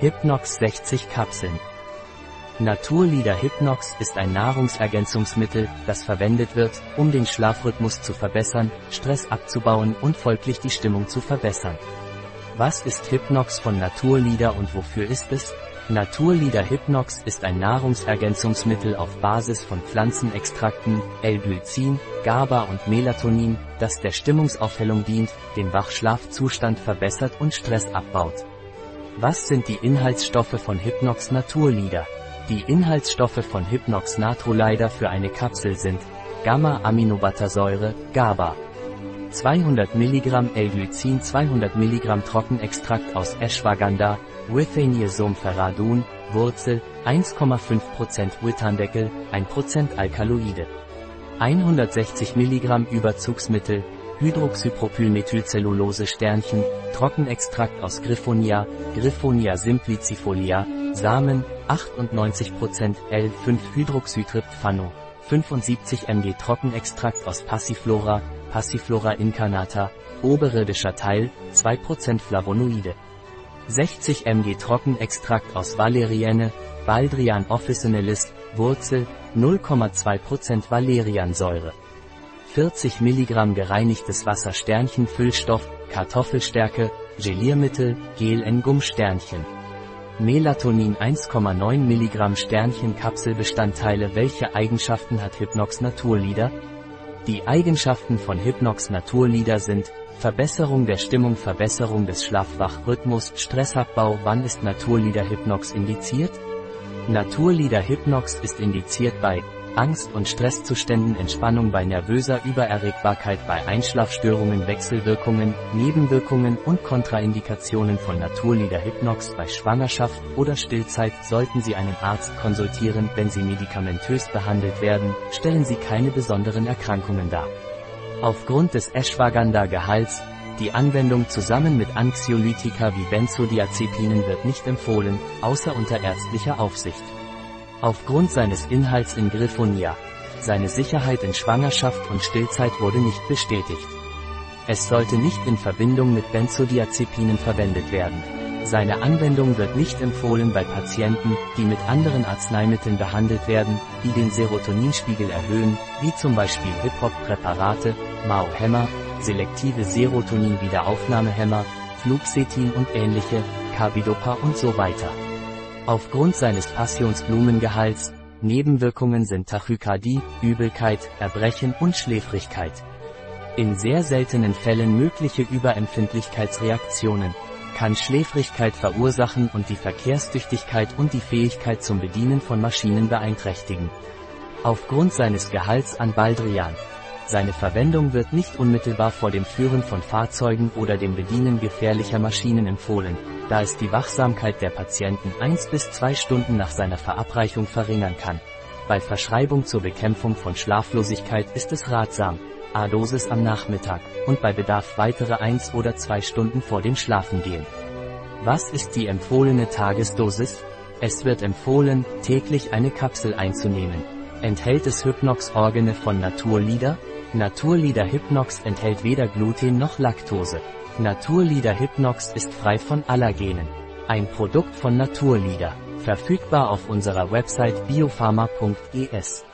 Hypnox 60 Kapseln. Naturlieder Hypnox ist ein Nahrungsergänzungsmittel, das verwendet wird, um den Schlafrhythmus zu verbessern, Stress abzubauen und folglich die Stimmung zu verbessern. Was ist Hypnox von Naturlieder und wofür ist es? Naturlieder Hypnox ist ein Nahrungsergänzungsmittel auf Basis von Pflanzenextrakten, L-Glycin, GABA und Melatonin, das der Stimmungsaufhellung dient, den Wachschlafzustand verbessert und Stress abbaut. Was sind die Inhaltsstoffe von Hypnox Naturlieder? Die Inhaltsstoffe von Hypnox Naturlider für eine Kapsel sind Gamma-Aminobuttersäure, GABA, 200 mg L-Glycin 200 mg Trockenextrakt aus Ashwagandha, Withaniosum ferradun, Wurzel, 1,5% Withardeckel, 1% Alkaloide. 160 mg Überzugsmittel, Hydroxypropylmethylcellulose Sternchen, Trockenextrakt aus Griffonia, Griffonia simplicifolia, Samen, 98% L5-Hydroxytryptphano, 75 mg Trockenextrakt aus Passiflora, Passiflora incarnata, oberirdischer Teil, 2% Flavonoide. 60 mg Trockenextrakt aus Valerienne, Baldrian officinalis, Wurzel, 0,2% Valeriansäure. 40 mg gereinigtes Wasser Sternchen Füllstoff, Kartoffelstärke, Geliermittel, Gel en Gum Sternchen. Melatonin 1,9 mg Sternchen Kapselbestandteile Welche Eigenschaften hat Hypnox Naturlieder? Die Eigenschaften von Hypnox Naturlieder sind Verbesserung der Stimmung Verbesserung des Schlafwachrhythmus Stressabbau Wann ist Naturlieder Hypnox indiziert? Naturlieder Hypnox ist indiziert bei Angst- und Stresszuständen Entspannung bei nervöser Übererregbarkeit bei Einschlafstörungen Wechselwirkungen, Nebenwirkungen und Kontraindikationen von Naturlieder Hypnox bei Schwangerschaft oder Stillzeit sollten Sie einen Arzt konsultieren, wenn Sie medikamentös behandelt werden, stellen Sie keine besonderen Erkrankungen dar. Aufgrund des Ashwagandha-Gehalts, die Anwendung zusammen mit Anxiolytika wie Benzodiazepinen wird nicht empfohlen, außer unter ärztlicher Aufsicht. Aufgrund seines Inhalts in Griffonia. Seine Sicherheit in Schwangerschaft und Stillzeit wurde nicht bestätigt. Es sollte nicht in Verbindung mit Benzodiazepinen verwendet werden. Seine Anwendung wird nicht empfohlen bei Patienten, die mit anderen Arzneimitteln behandelt werden, die den Serotoninspiegel erhöhen, wie zum Beispiel Hip-Hop-Präparate, Mao-Hämmer, selektive Serotonin-Wiederaufnahmehämmer, Fluxetin und ähnliche, Carbidopa und so weiter. Aufgrund seines Passionsblumengehalts, Nebenwirkungen sind Tachykardie, Übelkeit, Erbrechen und Schläfrigkeit. In sehr seltenen Fällen mögliche Überempfindlichkeitsreaktionen, kann Schläfrigkeit verursachen und die Verkehrstüchtigkeit und die Fähigkeit zum Bedienen von Maschinen beeinträchtigen. Aufgrund seines Gehalts an Baldrian, seine Verwendung wird nicht unmittelbar vor dem Führen von Fahrzeugen oder dem Bedienen gefährlicher Maschinen empfohlen, da es die Wachsamkeit der Patienten 1 bis 2 Stunden nach seiner Verabreichung verringern kann. Bei Verschreibung zur Bekämpfung von Schlaflosigkeit ist es ratsam, A-Dosis am Nachmittag und bei Bedarf weitere 1 oder 2 Stunden vor dem Schlafengehen. Was ist die empfohlene Tagesdosis? Es wird empfohlen, täglich eine Kapsel einzunehmen. Enthält es Hypnox-Organe von Naturlieder? Naturlieder Hypnox enthält weder Gluten noch Laktose. Naturlieder Hypnox ist frei von Allergenen. Ein Produkt von Naturlieder. Verfügbar auf unserer Website biopharma.es.